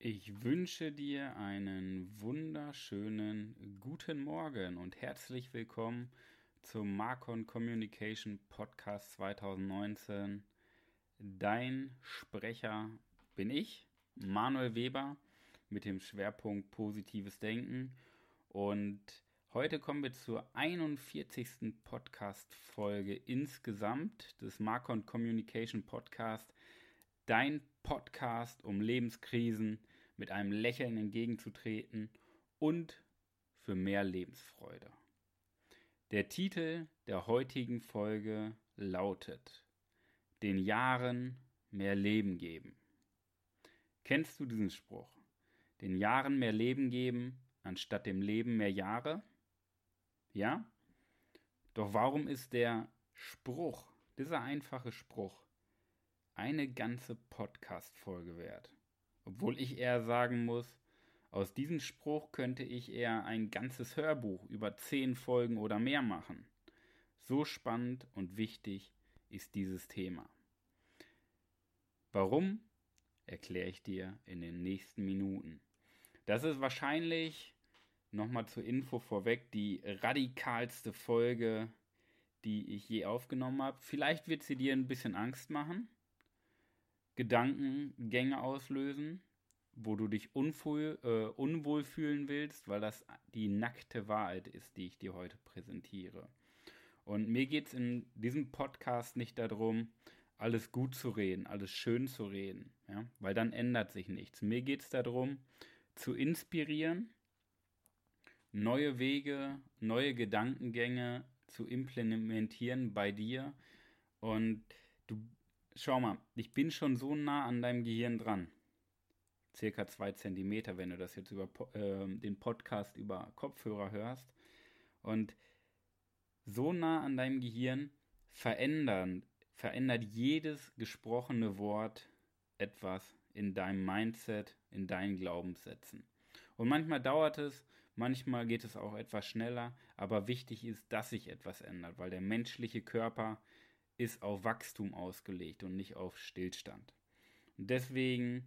Ich wünsche dir einen wunderschönen guten Morgen und herzlich willkommen zum Marcon Communication Podcast 2019. Dein Sprecher bin ich, Manuel Weber, mit dem Schwerpunkt positives Denken. Und heute kommen wir zur 41. Podcast-Folge insgesamt des Marcon Communication Podcast. Dein Podcast, um Lebenskrisen mit einem Lächeln entgegenzutreten und für mehr Lebensfreude. Der Titel der heutigen Folge lautet Den Jahren mehr Leben geben. Kennst du diesen Spruch? Den Jahren mehr Leben geben, anstatt dem Leben mehr Jahre? Ja? Doch warum ist der Spruch, dieser einfache Spruch, eine ganze Podcast-Folge wert? Obwohl ich eher sagen muss, aus diesem Spruch könnte ich eher ein ganzes Hörbuch über zehn Folgen oder mehr machen. So spannend und wichtig ist dieses Thema. Warum, erkläre ich dir in den nächsten Minuten. Das ist wahrscheinlich, nochmal zur Info vorweg, die radikalste Folge, die ich je aufgenommen habe. Vielleicht wird sie dir ein bisschen Angst machen. Gedankengänge auslösen, wo du dich unwohl, äh, unwohl fühlen willst, weil das die nackte Wahrheit ist, die ich dir heute präsentiere. Und mir geht es in diesem Podcast nicht darum, alles gut zu reden, alles schön zu reden, ja? weil dann ändert sich nichts. Mir geht es darum, zu inspirieren, neue Wege, neue Gedankengänge zu implementieren bei dir und du schau mal, ich bin schon so nah an deinem Gehirn dran. Circa zwei Zentimeter, wenn du das jetzt über äh, den Podcast über Kopfhörer hörst. Und so nah an deinem Gehirn verändern, verändert jedes gesprochene Wort etwas in deinem Mindset, in deinen Glaubenssätzen. Und manchmal dauert es, manchmal geht es auch etwas schneller, aber wichtig ist, dass sich etwas ändert, weil der menschliche Körper ist auf Wachstum ausgelegt und nicht auf Stillstand. Und deswegen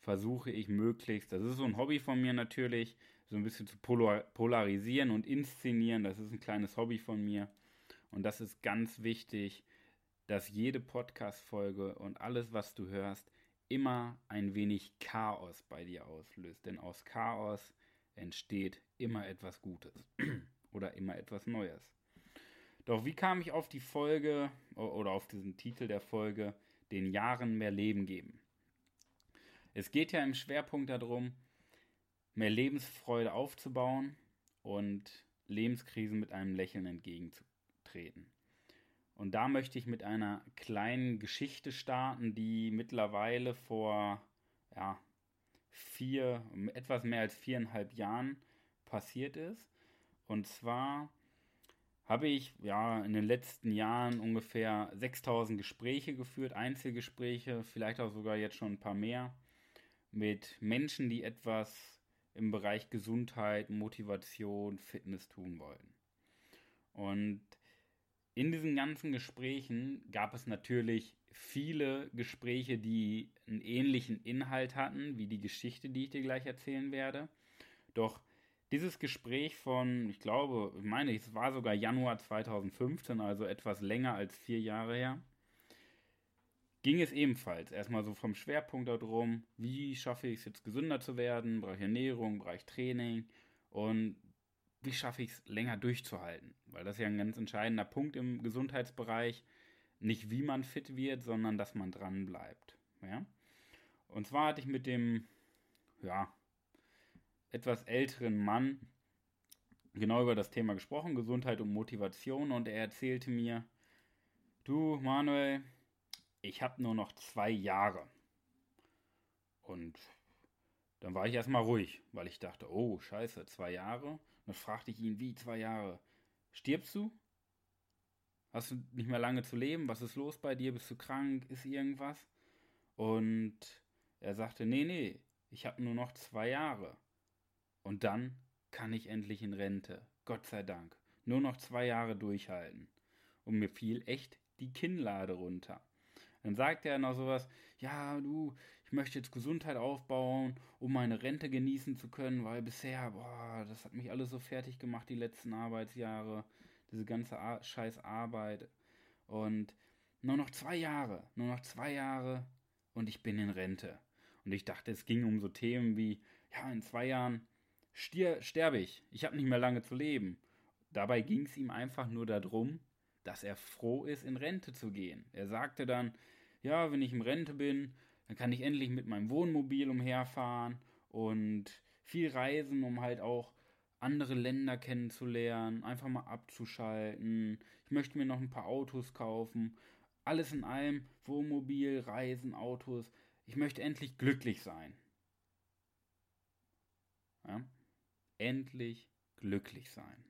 versuche ich möglichst, das ist so ein Hobby von mir natürlich, so ein bisschen zu polarisieren und inszenieren. Das ist ein kleines Hobby von mir. Und das ist ganz wichtig, dass jede Podcast-Folge und alles, was du hörst, immer ein wenig Chaos bei dir auslöst. Denn aus Chaos entsteht immer etwas Gutes oder immer etwas Neues. Doch wie kam ich auf die Folge oder auf diesen Titel der Folge, den Jahren mehr Leben geben? Es geht ja im Schwerpunkt darum, mehr Lebensfreude aufzubauen und Lebenskrisen mit einem Lächeln entgegenzutreten. Und da möchte ich mit einer kleinen Geschichte starten, die mittlerweile vor ja, vier, etwas mehr als viereinhalb Jahren passiert ist. Und zwar habe ich ja in den letzten Jahren ungefähr 6000 Gespräche geführt, Einzelgespräche, vielleicht auch sogar jetzt schon ein paar mehr, mit Menschen, die etwas im Bereich Gesundheit, Motivation, Fitness tun wollen. Und in diesen ganzen Gesprächen gab es natürlich viele Gespräche, die einen ähnlichen Inhalt hatten, wie die Geschichte, die ich dir gleich erzählen werde. Doch dieses Gespräch von, ich glaube, ich meine, es war sogar Januar 2015, also etwas länger als vier Jahre her, ging es ebenfalls erstmal so vom Schwerpunkt darum, wie schaffe ich es jetzt gesünder zu werden, Bereich Ernährung, Bereich Training und wie schaffe ich es länger durchzuhalten, weil das ist ja ein ganz entscheidender Punkt im Gesundheitsbereich, nicht wie man fit wird, sondern dass man dran bleibt. Ja? Und zwar hatte ich mit dem, ja, etwas älteren Mann genau über das Thema gesprochen, Gesundheit und Motivation, und er erzählte mir, du Manuel, ich habe nur noch zwei Jahre. Und dann war ich erstmal ruhig, weil ich dachte, oh scheiße, zwei Jahre. Und dann fragte ich ihn, wie zwei Jahre? Stirbst du? Hast du nicht mehr lange zu leben? Was ist los bei dir? Bist du krank? Ist irgendwas? Und er sagte, nee, nee, ich habe nur noch zwei Jahre. Und dann kann ich endlich in Rente. Gott sei Dank. Nur noch zwei Jahre durchhalten. Und mir fiel echt die Kinnlade runter. Dann sagte er noch sowas, ja, du, ich möchte jetzt Gesundheit aufbauen, um meine Rente genießen zu können, weil bisher, boah, das hat mich alles so fertig gemacht, die letzten Arbeitsjahre, diese ganze Ar scheiß Arbeit. Und nur noch zwei Jahre, nur noch zwei Jahre und ich bin in Rente. Und ich dachte, es ging um so Themen wie, ja, in zwei Jahren stier, sterbe ich, ich habe nicht mehr lange zu leben. Dabei ging es ihm einfach nur darum, dass er froh ist, in Rente zu gehen. Er sagte dann, ja, wenn ich in Rente bin, dann kann ich endlich mit meinem Wohnmobil umherfahren und viel reisen, um halt auch andere Länder kennenzulernen, einfach mal abzuschalten. Ich möchte mir noch ein paar Autos kaufen. Alles in allem, Wohnmobil, Reisen, Autos. Ich möchte endlich glücklich sein. Ja? Endlich glücklich sein.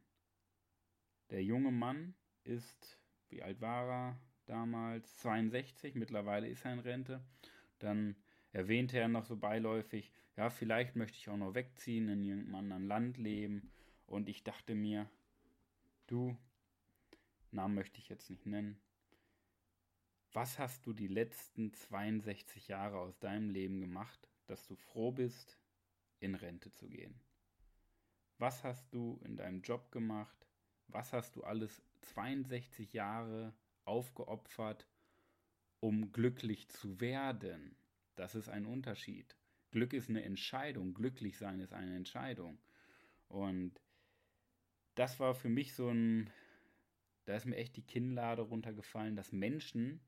Der junge Mann ist, wie alt war er damals? 62, mittlerweile ist er in Rente. Dann erwähnte er noch so beiläufig, ja, vielleicht möchte ich auch noch wegziehen, in irgendeinem anderen Land leben. Und ich dachte mir, du, Namen möchte ich jetzt nicht nennen, was hast du die letzten 62 Jahre aus deinem Leben gemacht, dass du froh bist, in Rente zu gehen? Was hast du in deinem Job gemacht? Was hast du alles 62 Jahre aufgeopfert, um glücklich zu werden. Das ist ein Unterschied. Glück ist eine Entscheidung, glücklich sein ist eine Entscheidung. Und das war für mich so ein, da ist mir echt die Kinnlade runtergefallen, dass Menschen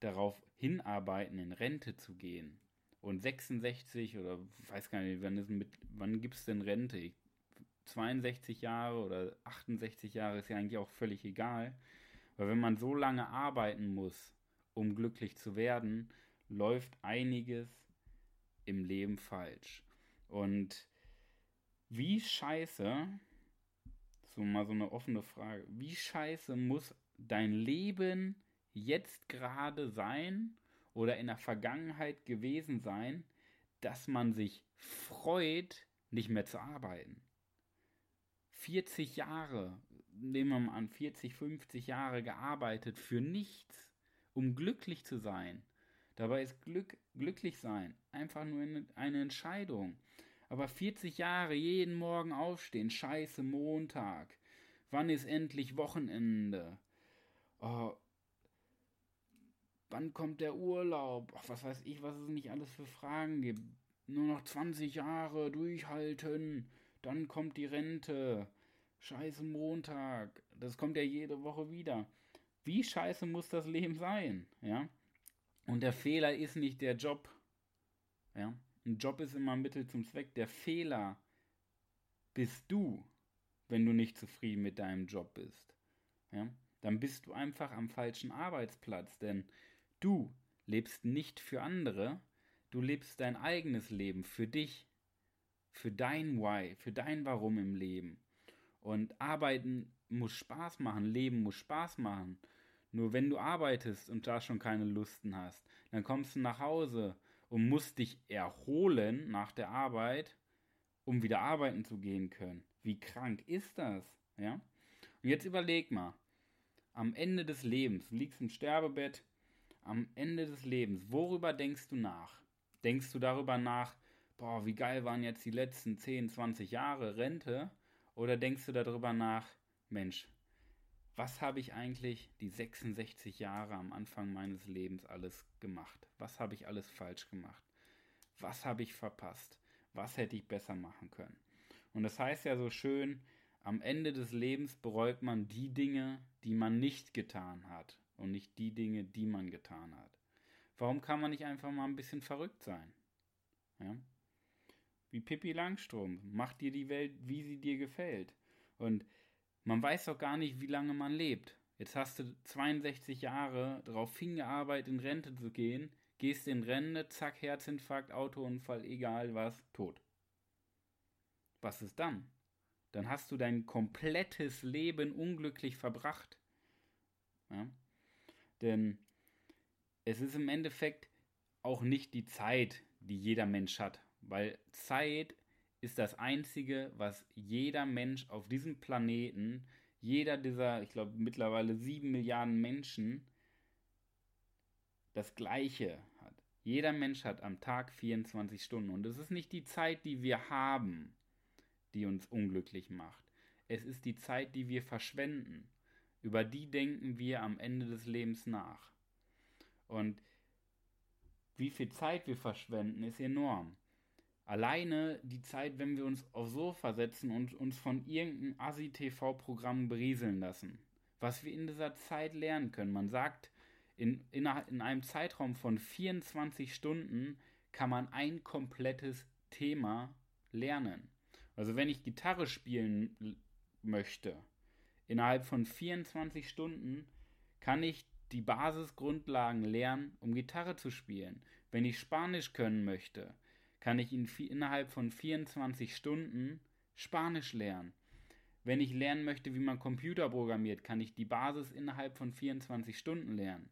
darauf hinarbeiten, in Rente zu gehen. Und 66 oder weiß gar nicht, wann, wann gibt es denn Rente? 62 Jahre oder 68 Jahre ist ja eigentlich auch völlig egal. Weil wenn man so lange arbeiten muss, um glücklich zu werden, läuft einiges im Leben falsch. Und wie scheiße, so mal so eine offene Frage, wie scheiße muss dein Leben jetzt gerade sein oder in der Vergangenheit gewesen sein, dass man sich freut, nicht mehr zu arbeiten? 40 Jahre nehmen wir mal an, 40, 50 Jahre gearbeitet für nichts, um glücklich zu sein. Dabei ist Glück, glücklich sein einfach nur eine Entscheidung. Aber 40 Jahre jeden Morgen aufstehen, scheiße Montag. Wann ist endlich Wochenende? Oh, wann kommt der Urlaub? Ach, was weiß ich, was es nicht alles für Fragen gibt. Nur noch 20 Jahre durchhalten, dann kommt die Rente. Scheiße Montag. Das kommt ja jede Woche wieder. Wie scheiße muss das Leben sein? Ja? Und der Fehler ist nicht der Job. Ja? Ein Job ist immer Mittel zum Zweck. Der Fehler bist du, wenn du nicht zufrieden mit deinem Job bist. Ja? Dann bist du einfach am falschen Arbeitsplatz, denn du lebst nicht für andere, du lebst dein eigenes Leben für dich, für dein Why, für dein Warum im Leben. Und arbeiten muss Spaß machen, Leben muss Spaß machen. Nur wenn du arbeitest und da schon keine Lusten hast, dann kommst du nach Hause und musst dich erholen nach der Arbeit, um wieder arbeiten zu gehen können. Wie krank ist das? Ja? Und jetzt überleg mal, am Ende des Lebens, liegst im Sterbebett, am Ende des Lebens, worüber denkst du nach? Denkst du darüber nach, boah, wie geil waren jetzt die letzten 10, 20 Jahre Rente? Oder denkst du darüber nach, Mensch, was habe ich eigentlich die 66 Jahre am Anfang meines Lebens alles gemacht? Was habe ich alles falsch gemacht? Was habe ich verpasst? Was hätte ich besser machen können? Und das heißt ja so schön, am Ende des Lebens bereut man die Dinge, die man nicht getan hat und nicht die Dinge, die man getan hat. Warum kann man nicht einfach mal ein bisschen verrückt sein? Ja? wie Pippi Langstrom. Mach dir die Welt, wie sie dir gefällt. Und man weiß doch gar nicht, wie lange man lebt. Jetzt hast du 62 Jahre darauf hingearbeitet, in Rente zu gehen, gehst in Rente, zack, Herzinfarkt, Autounfall, egal was, tot. Was ist dann? Dann hast du dein komplettes Leben unglücklich verbracht. Ja? Denn es ist im Endeffekt auch nicht die Zeit, die jeder Mensch hat. Weil Zeit ist das Einzige, was jeder Mensch auf diesem Planeten, jeder dieser, ich glaube, mittlerweile sieben Milliarden Menschen, das Gleiche hat. Jeder Mensch hat am Tag 24 Stunden und es ist nicht die Zeit, die wir haben, die uns unglücklich macht. Es ist die Zeit, die wir verschwenden. Über die denken wir am Ende des Lebens nach. Und wie viel Zeit wir verschwenden, ist enorm. Alleine die Zeit, wenn wir uns aufs Sofa setzen und uns von irgendeinem Asi-TV-Programm berieseln lassen. Was wir in dieser Zeit lernen können. Man sagt, in, in, in einem Zeitraum von 24 Stunden kann man ein komplettes Thema lernen. Also wenn ich Gitarre spielen möchte, innerhalb von 24 Stunden kann ich die Basisgrundlagen lernen, um Gitarre zu spielen. Wenn ich Spanisch können möchte, kann ich in, innerhalb von 24 Stunden Spanisch lernen. Wenn ich lernen möchte, wie man Computer programmiert, kann ich die Basis innerhalb von 24 Stunden lernen.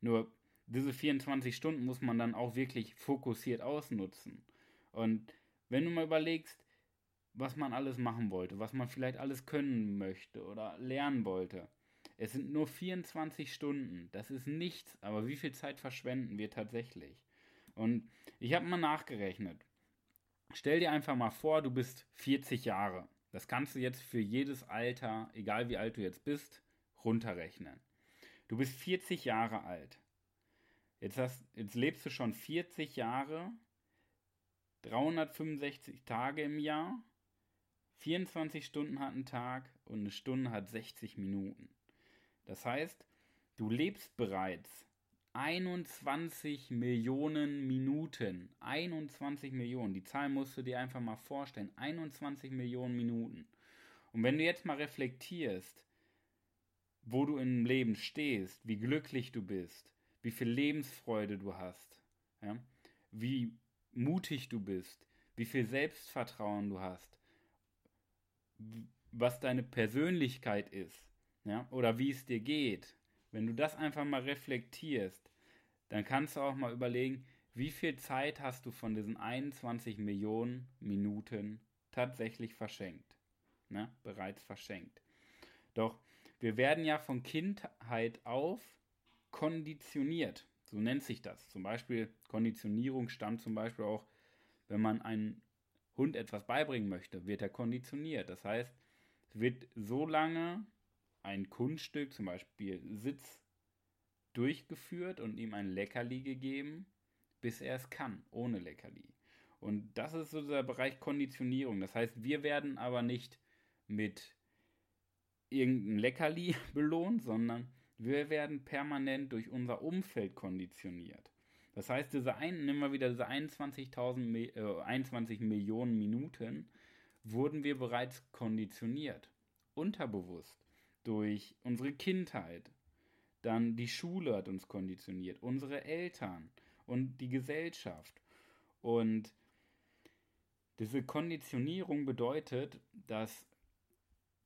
Nur diese 24 Stunden muss man dann auch wirklich fokussiert ausnutzen. Und wenn du mal überlegst, was man alles machen wollte, was man vielleicht alles können möchte oder lernen wollte. Es sind nur 24 Stunden. Das ist nichts, aber wie viel Zeit verschwenden wir tatsächlich? Und ich habe mal nachgerechnet. Stell dir einfach mal vor, du bist 40 Jahre. Das kannst du jetzt für jedes Alter, egal wie alt du jetzt bist, runterrechnen. Du bist 40 Jahre alt. Jetzt, hast, jetzt lebst du schon 40 Jahre, 365 Tage im Jahr 24 Stunden hat ein Tag und eine Stunde hat 60 Minuten. Das heißt, du lebst bereits 21 Millionen Minuten. 21 Millionen. Die Zahl musst du dir einfach mal vorstellen. 21 Millionen Minuten. Und wenn du jetzt mal reflektierst, wo du im Leben stehst, wie glücklich du bist, wie viel Lebensfreude du hast, ja, wie mutig du bist, wie viel Selbstvertrauen du hast, was deine Persönlichkeit ist, ja, oder wie es dir geht, wenn du das einfach mal reflektierst, dann kannst du auch mal überlegen, wie viel Zeit hast du von diesen 21 Millionen Minuten tatsächlich verschenkt, ne, bereits verschenkt. Doch wir werden ja von Kindheit auf konditioniert, so nennt sich das. Zum Beispiel Konditionierung stammt zum Beispiel auch, wenn man einen Hund etwas beibringen möchte, wird er konditioniert. Das heißt, es wird so lange ein Kunststück, zum Beispiel Sitz, durchgeführt und ihm ein Leckerli gegeben, bis er es kann, ohne Leckerli. Und das ist so der Bereich Konditionierung. Das heißt, wir werden aber nicht mit irgendeinem Leckerli belohnt, sondern wir werden permanent durch unser Umfeld konditioniert. Das heißt, diese ein, nehmen wir wieder diese 21.000, äh, 21 Millionen Minuten, wurden wir bereits konditioniert, unterbewusst, durch unsere Kindheit. Dann die Schule hat uns konditioniert, unsere Eltern und die Gesellschaft. Und diese Konditionierung bedeutet, dass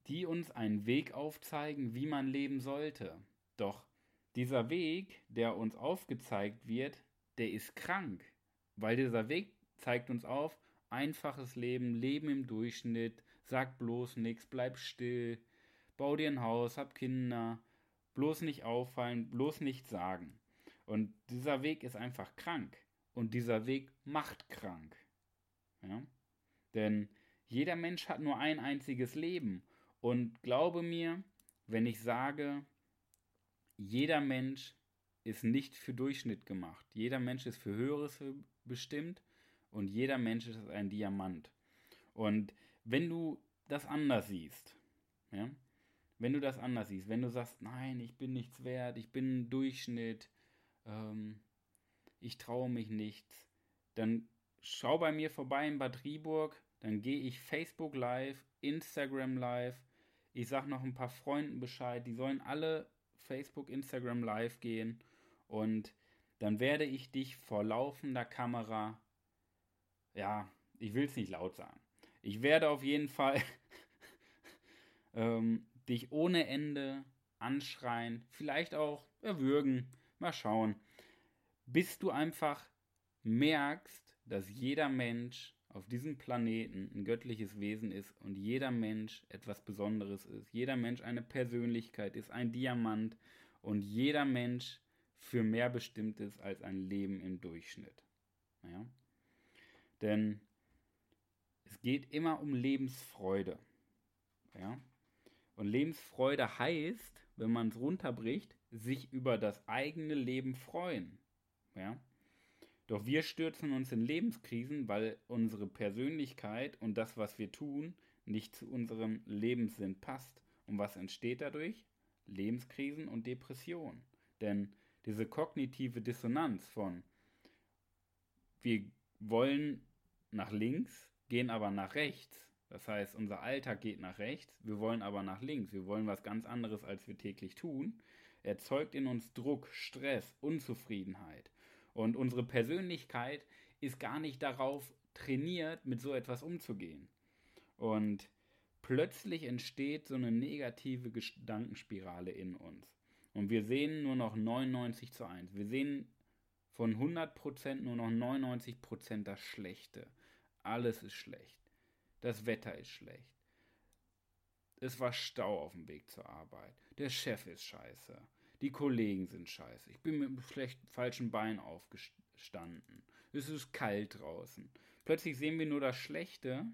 die uns einen Weg aufzeigen, wie man leben sollte. Doch dieser Weg, der uns aufgezeigt wird, der ist krank, weil dieser Weg zeigt uns auf, einfaches Leben, Leben im Durchschnitt, sag bloß nichts, bleib still, bau dir ein Haus, hab Kinder, bloß nicht auffallen, bloß nichts sagen. Und dieser Weg ist einfach krank. Und dieser Weg macht krank. Ja? Denn jeder Mensch hat nur ein einziges Leben. Und glaube mir, wenn ich sage, jeder Mensch ist nicht für Durchschnitt gemacht. Jeder Mensch ist für Höheres bestimmt und jeder Mensch ist ein Diamant. Und wenn du das anders siehst, ja, wenn du das anders siehst, wenn du sagst, nein, ich bin nichts wert, ich bin Durchschnitt, ähm, ich traue mich nichts, dann schau bei mir vorbei in Bad Rieburg, dann gehe ich Facebook live, Instagram live, ich sag noch ein paar Freunden Bescheid, die sollen alle Facebook, Instagram live gehen und dann werde ich dich vor laufender Kamera, ja, ich will es nicht laut sagen. Ich werde auf jeden Fall ähm, dich ohne Ende anschreien, vielleicht auch erwürgen, mal schauen, bis du einfach merkst, dass jeder Mensch auf diesem Planeten ein göttliches Wesen ist und jeder Mensch etwas Besonderes ist. Jeder Mensch eine Persönlichkeit ist, ein Diamant und jeder Mensch für mehr bestimmt ist als ein Leben im Durchschnitt. Ja? Denn es geht immer um Lebensfreude. Ja? Und Lebensfreude heißt, wenn man es runterbricht, sich über das eigene Leben freuen. Ja? Doch wir stürzen uns in Lebenskrisen, weil unsere Persönlichkeit und das, was wir tun, nicht zu unserem Lebenssinn passt. Und was entsteht dadurch? Lebenskrisen und Depressionen. Denn diese kognitive Dissonanz von wir wollen nach links, gehen aber nach rechts. Das heißt, unser Alltag geht nach rechts, wir wollen aber nach links. Wir wollen was ganz anderes, als wir täglich tun. Erzeugt in uns Druck, Stress, Unzufriedenheit. Und unsere Persönlichkeit ist gar nicht darauf trainiert, mit so etwas umzugehen. Und plötzlich entsteht so eine negative Gedankenspirale in uns. Und wir sehen nur noch 99 zu 1. Wir sehen von 100% nur noch 99% das Schlechte. Alles ist schlecht. Das Wetter ist schlecht. Es war Stau auf dem Weg zur Arbeit. Der Chef ist scheiße. Die Kollegen sind scheiße. Ich bin mit dem schlechten, falschen Bein aufgestanden. Es ist kalt draußen. Plötzlich sehen wir nur das Schlechte,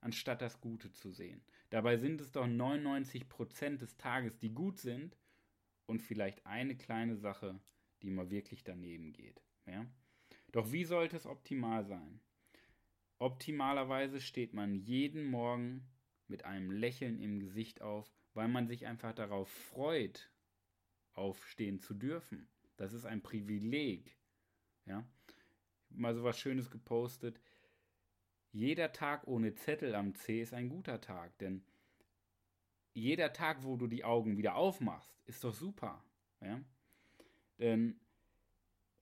anstatt das Gute zu sehen. Dabei sind es doch 99% des Tages, die gut sind und vielleicht eine kleine Sache, die mal wirklich daneben geht. Ja? Doch wie sollte es optimal sein? Optimalerweise steht man jeden Morgen mit einem Lächeln im Gesicht auf, weil man sich einfach darauf freut, aufstehen zu dürfen. Das ist ein Privileg. Ja? Mal so was Schönes gepostet. Jeder Tag ohne Zettel am C ist ein guter Tag, denn jeder Tag, wo du die Augen wieder aufmachst, ist doch super. Ja? Denn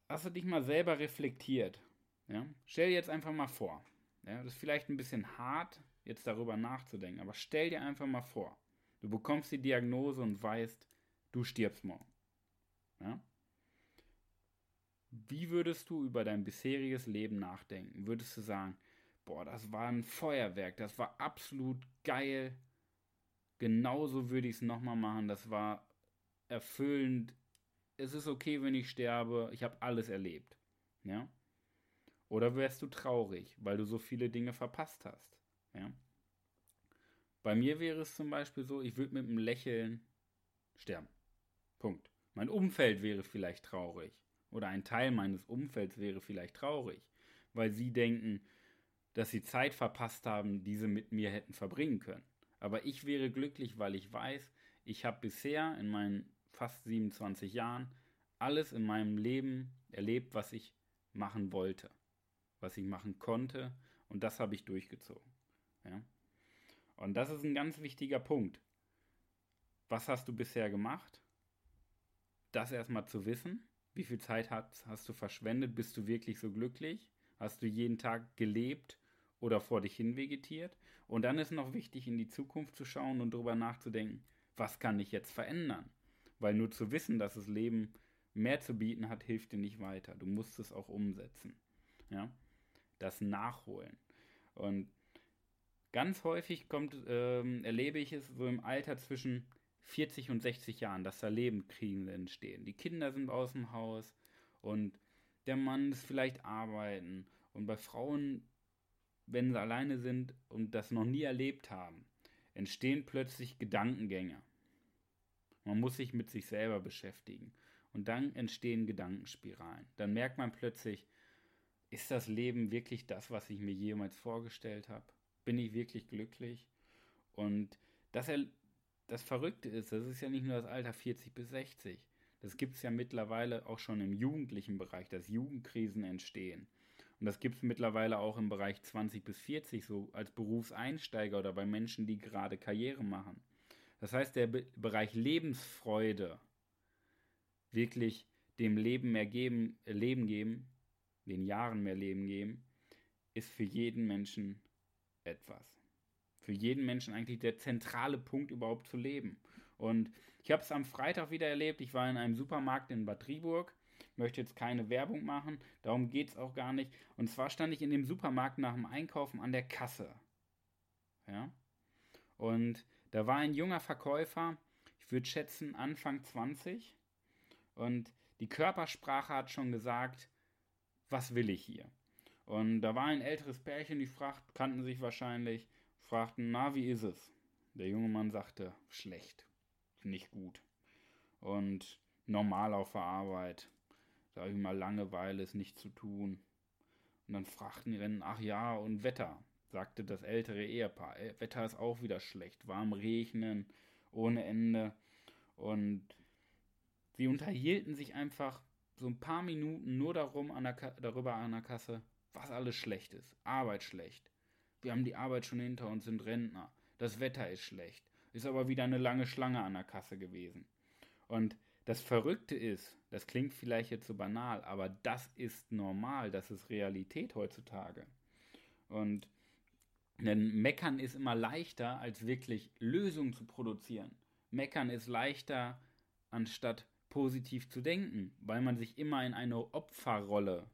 hast du dich mal selber reflektiert? Ja? Stell dir jetzt einfach mal vor. Ja? Das ist vielleicht ein bisschen hart, jetzt darüber nachzudenken, aber stell dir einfach mal vor. Du bekommst die Diagnose und weißt, du stirbst morgen. Ja? Wie würdest du über dein bisheriges Leben nachdenken? Würdest du sagen, boah, das war ein Feuerwerk, das war absolut geil, genauso würde ich es nochmal machen. Das war erfüllend. Es ist okay, wenn ich sterbe. Ich habe alles erlebt. Ja? Oder wärst du traurig, weil du so viele Dinge verpasst hast? Ja? Bei mir wäre es zum Beispiel so, ich würde mit einem Lächeln sterben. Punkt. Mein Umfeld wäre vielleicht traurig. Oder ein Teil meines Umfelds wäre vielleicht traurig, weil sie denken, dass sie Zeit verpasst haben, die sie mit mir hätten verbringen können. Aber ich wäre glücklich, weil ich weiß, ich habe bisher in meinen fast 27 Jahren alles in meinem Leben erlebt, was ich machen wollte, was ich machen konnte und das habe ich durchgezogen. Ja? Und das ist ein ganz wichtiger Punkt. Was hast du bisher gemacht? Das erstmal zu wissen. Wie viel Zeit hast, hast du verschwendet? Bist du wirklich so glücklich? Hast du jeden Tag gelebt oder vor dich hin vegetiert? Und dann ist noch wichtig, in die Zukunft zu schauen und darüber nachzudenken, was kann ich jetzt verändern? Weil nur zu wissen, dass das Leben mehr zu bieten hat, hilft dir nicht weiter. Du musst es auch umsetzen. Ja? Das Nachholen. Und ganz häufig kommt, ähm, erlebe ich es so im Alter zwischen 40 und 60 Jahren, dass da Lebenskriegen entstehen. Die Kinder sind aus dem Haus und der Mann ist vielleicht arbeiten. Und bei Frauen wenn sie alleine sind und das noch nie erlebt haben, entstehen plötzlich Gedankengänge. Man muss sich mit sich selber beschäftigen. Und dann entstehen Gedankenspiralen. Dann merkt man plötzlich, ist das Leben wirklich das, was ich mir jemals vorgestellt habe? Bin ich wirklich glücklich? Und das, das Verrückte ist, das ist ja nicht nur das Alter 40 bis 60. Das gibt es ja mittlerweile auch schon im jugendlichen Bereich, dass Jugendkrisen entstehen. Und das gibt es mittlerweile auch im Bereich 20 bis 40, so als Berufseinsteiger oder bei Menschen, die gerade Karriere machen. Das heißt, der Be Bereich Lebensfreude, wirklich dem Leben mehr geben, äh, Leben geben, den Jahren mehr Leben geben, ist für jeden Menschen etwas. Für jeden Menschen eigentlich der zentrale Punkt überhaupt zu leben. Und ich habe es am Freitag wieder erlebt. Ich war in einem Supermarkt in Bad Triburg möchte jetzt keine Werbung machen, darum geht es auch gar nicht. Und zwar stand ich in dem Supermarkt nach dem Einkaufen an der Kasse. Ja. Und da war ein junger Verkäufer, ich würde schätzen Anfang 20. Und die Körpersprache hat schon gesagt, was will ich hier? Und da war ein älteres Pärchen, die fragt, kannten sich wahrscheinlich, fragten, na, wie ist es? Der junge Mann sagte, schlecht, nicht gut. Und normal auf der Arbeit, sag ich mal, Langeweile ist nichts zu tun. Und dann fragten die Rennen, ach ja, und Wetter, sagte das ältere Ehepaar. Äh, Wetter ist auch wieder schlecht, warm regnen, ohne Ende. Und sie unterhielten sich einfach so ein paar Minuten nur darum an der darüber an der Kasse, was alles schlecht ist. Arbeit schlecht. Wir haben die Arbeit schon hinter uns, sind Rentner. Das Wetter ist schlecht. Ist aber wieder eine lange Schlange an der Kasse gewesen. Und das Verrückte ist, das klingt vielleicht jetzt so banal, aber das ist normal, das ist Realität heutzutage. Und denn Meckern ist immer leichter, als wirklich Lösungen zu produzieren. Meckern ist leichter, anstatt positiv zu denken, weil man sich immer in eine Opferrolle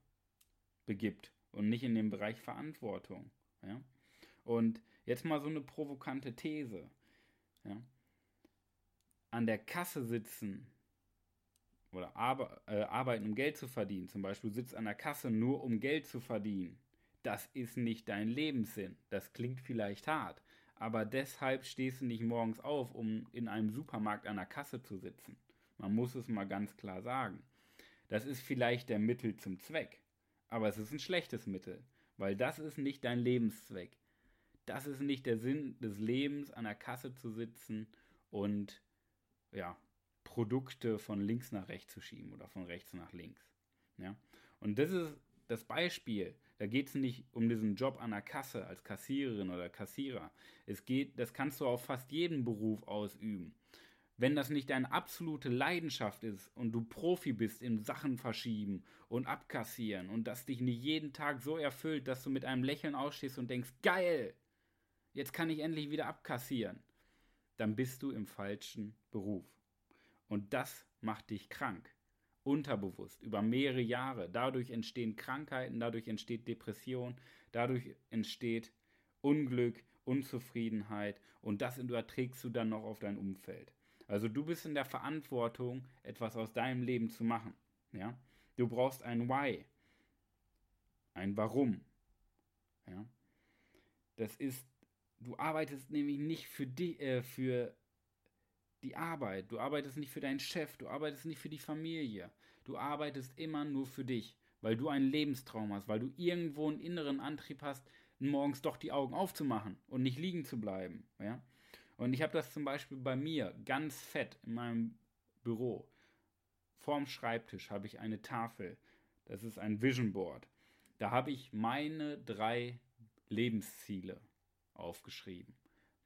begibt und nicht in den Bereich Verantwortung. Ja? Und jetzt mal so eine provokante These. Ja? An der Kasse sitzen oder arbe äh, arbeiten, um Geld zu verdienen, zum Beispiel sitzt an der Kasse nur, um Geld zu verdienen, das ist nicht dein Lebenssinn. Das klingt vielleicht hart, aber deshalb stehst du nicht morgens auf, um in einem Supermarkt an der Kasse zu sitzen. Man muss es mal ganz klar sagen. Das ist vielleicht der Mittel zum Zweck, aber es ist ein schlechtes Mittel, weil das ist nicht dein Lebenszweck. Das ist nicht der Sinn des Lebens, an der Kasse zu sitzen und ja, Produkte von links nach rechts zu schieben oder von rechts nach links. Ja? Und das ist das Beispiel. Da geht es nicht um diesen Job an der Kasse als Kassiererin oder Kassierer. Es geht, das kannst du auf fast jeden Beruf ausüben. Wenn das nicht deine absolute Leidenschaft ist und du Profi bist in Sachen verschieben und abkassieren und das dich nicht jeden Tag so erfüllt, dass du mit einem Lächeln ausstehst und denkst, geil, jetzt kann ich endlich wieder abkassieren, dann bist du im falschen Beruf. Und das macht dich krank unterbewusst über mehrere Jahre. Dadurch entstehen Krankheiten, dadurch entsteht Depression, dadurch entsteht Unglück, Unzufriedenheit und das überträgst du dann noch auf dein Umfeld. Also du bist in der Verantwortung, etwas aus deinem Leben zu machen. Ja? Du brauchst ein Why, ein Warum. Ja? Das ist, du arbeitest nämlich nicht für die, äh, für die Arbeit. Du arbeitest nicht für deinen Chef, du arbeitest nicht für die Familie. Du arbeitest immer nur für dich, weil du einen Lebenstraum hast, weil du irgendwo einen inneren Antrieb hast, morgens doch die Augen aufzumachen und nicht liegen zu bleiben. Ja? Und ich habe das zum Beispiel bei mir ganz fett in meinem Büro. Vorm Schreibtisch habe ich eine Tafel. Das ist ein Vision Board. Da habe ich meine drei Lebensziele aufgeschrieben.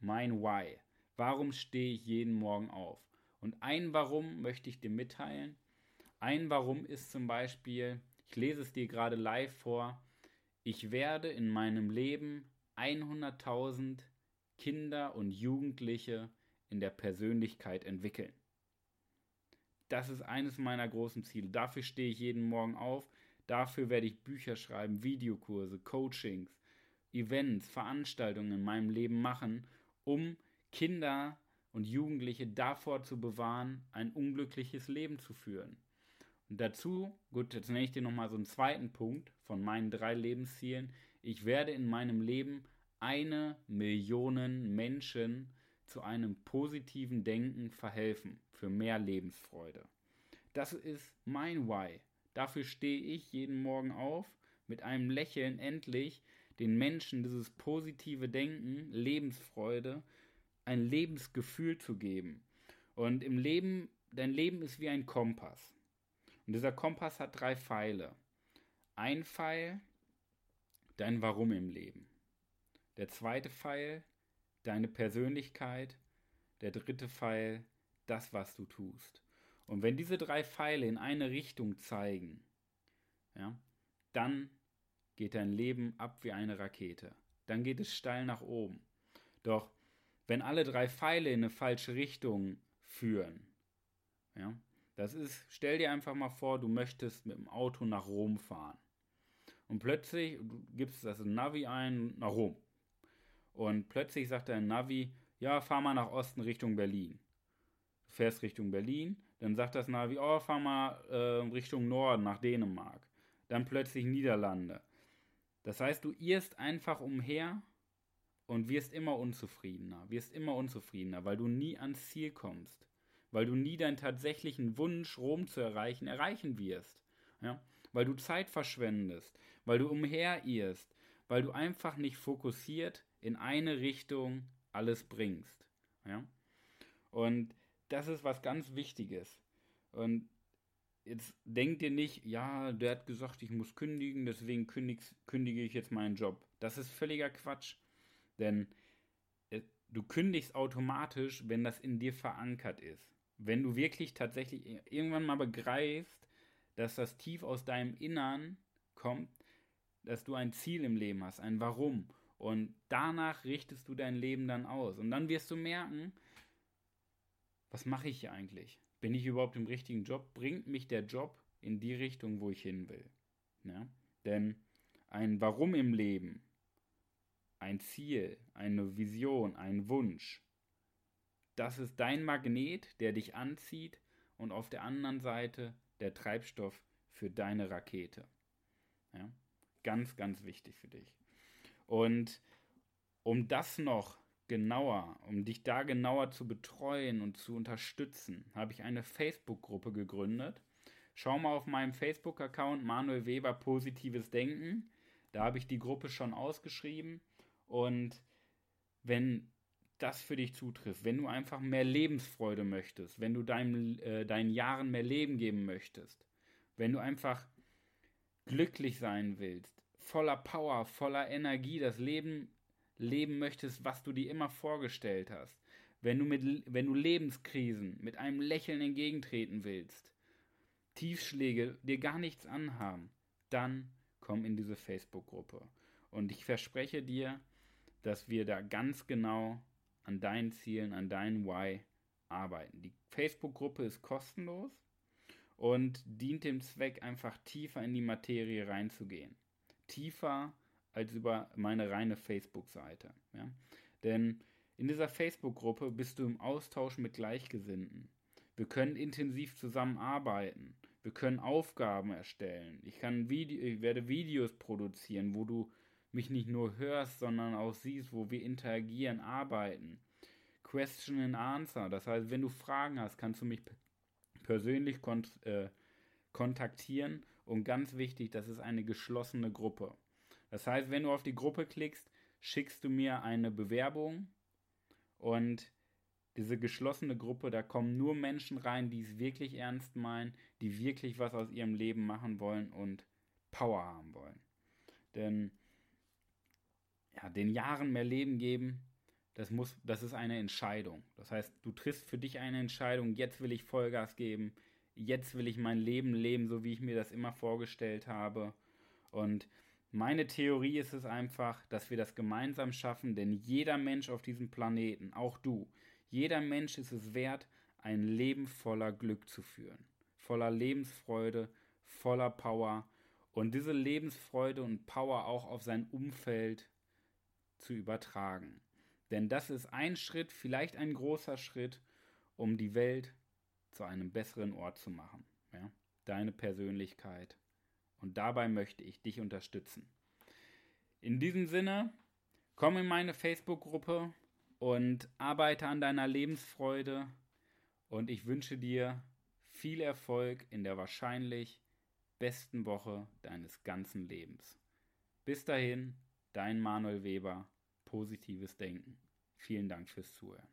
Mein Why. Warum stehe ich jeden Morgen auf? Und ein Warum möchte ich dir mitteilen. Ein Warum ist zum Beispiel, ich lese es dir gerade live vor, ich werde in meinem Leben 100.000 Kinder und Jugendliche in der Persönlichkeit entwickeln. Das ist eines meiner großen Ziele. Dafür stehe ich jeden Morgen auf. Dafür werde ich Bücher schreiben, Videokurse, Coachings, Events, Veranstaltungen in meinem Leben machen, um Kinder und Jugendliche davor zu bewahren, ein unglückliches Leben zu führen. Und dazu, gut, jetzt nenne ich dir nochmal so einen zweiten Punkt von meinen drei Lebenszielen. Ich werde in meinem Leben eine Million Menschen zu einem positiven Denken verhelfen, für mehr Lebensfreude. Das ist mein Why. Dafür stehe ich jeden Morgen auf, mit einem Lächeln endlich den Menschen dieses positive Denken, Lebensfreude ein Lebensgefühl zu geben. Und im Leben, dein Leben ist wie ein Kompass. Und dieser Kompass hat drei Pfeile. Ein Pfeil, dein Warum im Leben. Der zweite Pfeil, deine Persönlichkeit. Der dritte Pfeil, das, was du tust. Und wenn diese drei Pfeile in eine Richtung zeigen, ja, dann geht dein Leben ab wie eine Rakete. Dann geht es steil nach oben. Doch wenn alle drei Pfeile in eine falsche Richtung führen. Ja, das ist, stell dir einfach mal vor, du möchtest mit dem Auto nach Rom fahren. Und plötzlich, du gibst das Navi ein, nach Rom. Und plötzlich sagt dein Navi, ja, fahr mal nach Osten Richtung Berlin. Du fährst Richtung Berlin, Dann sagt das Navi, oh, fahr mal äh, Richtung Norden, nach Dänemark. Dann plötzlich Niederlande. Das heißt, du irrst einfach umher und wirst immer unzufriedener, wirst immer unzufriedener, weil du nie ans Ziel kommst, weil du nie deinen tatsächlichen Wunsch, Rom zu erreichen, erreichen wirst, ja? weil du Zeit verschwendest, weil du umherirrst, weil du einfach nicht fokussiert in eine Richtung alles bringst. Ja? Und das ist was ganz Wichtiges. Und jetzt denkt ihr nicht, ja, der hat gesagt, ich muss kündigen, deswegen kündige ich jetzt meinen Job. Das ist völliger Quatsch. Denn äh, du kündigst automatisch, wenn das in dir verankert ist. Wenn du wirklich tatsächlich irgendwann mal begreifst, dass das tief aus deinem Innern kommt, dass du ein Ziel im Leben hast, ein Warum. Und danach richtest du dein Leben dann aus. Und dann wirst du merken, was mache ich hier eigentlich? Bin ich überhaupt im richtigen Job? Bringt mich der Job in die Richtung, wo ich hin will? Ja? Denn ein Warum im Leben, ein Ziel, eine Vision, ein Wunsch, das ist dein Magnet, der dich anzieht und auf der anderen Seite der Treibstoff für deine Rakete. Ja? Ganz, ganz wichtig für dich. Und um das noch genauer, um dich da genauer zu betreuen und zu unterstützen, habe ich eine Facebook-Gruppe gegründet. Schau mal auf meinem Facebook-Account Manuel Weber Positives Denken. Da habe ich die Gruppe schon ausgeschrieben. Und wenn das für dich zutrifft, wenn du einfach mehr Lebensfreude möchtest, wenn du deinem, äh, deinen Jahren mehr Leben geben möchtest, wenn du einfach glücklich sein willst, voller Power, voller Energie, das Leben leben möchtest, was du dir immer vorgestellt hast, wenn du, mit, wenn du Lebenskrisen mit einem Lächeln entgegentreten willst, Tiefschläge dir gar nichts anhaben, dann komm in diese Facebook-Gruppe. Und ich verspreche dir, dass wir da ganz genau an deinen Zielen, an deinen Why arbeiten. Die Facebook-Gruppe ist kostenlos und dient dem Zweck, einfach tiefer in die Materie reinzugehen. Tiefer als über meine reine Facebook-Seite. Ja? Denn in dieser Facebook-Gruppe bist du im Austausch mit Gleichgesinnten. Wir können intensiv zusammenarbeiten. Wir können Aufgaben erstellen. Ich, kann Video, ich werde Videos produzieren, wo du mich nicht nur hörst, sondern auch siehst, wo wir interagieren, arbeiten. Question and Answer. Das heißt, wenn du Fragen hast, kannst du mich persönlich kont äh, kontaktieren. Und ganz wichtig, das ist eine geschlossene Gruppe. Das heißt, wenn du auf die Gruppe klickst, schickst du mir eine Bewerbung und diese geschlossene Gruppe, da kommen nur Menschen rein, die es wirklich ernst meinen, die wirklich was aus ihrem Leben machen wollen und Power haben wollen. Denn ja, den Jahren mehr Leben geben, das muss, das ist eine Entscheidung. Das heißt, du triffst für dich eine Entscheidung, jetzt will ich Vollgas geben, jetzt will ich mein Leben leben, so wie ich mir das immer vorgestellt habe. Und meine Theorie ist es einfach, dass wir das gemeinsam schaffen, denn jeder Mensch auf diesem Planeten, auch du, jeder Mensch ist es wert, ein Leben voller Glück zu führen, voller Lebensfreude, voller Power und diese Lebensfreude und Power auch auf sein Umfeld zu übertragen. Denn das ist ein Schritt, vielleicht ein großer Schritt, um die Welt zu einem besseren Ort zu machen. Ja? Deine Persönlichkeit und dabei möchte ich dich unterstützen. In diesem Sinne, komm in meine Facebook-Gruppe und arbeite an deiner Lebensfreude und ich wünsche dir viel Erfolg in der wahrscheinlich besten Woche deines ganzen Lebens. Bis dahin, dein Manuel Weber, positives Denken. Vielen Dank fürs Zuhören.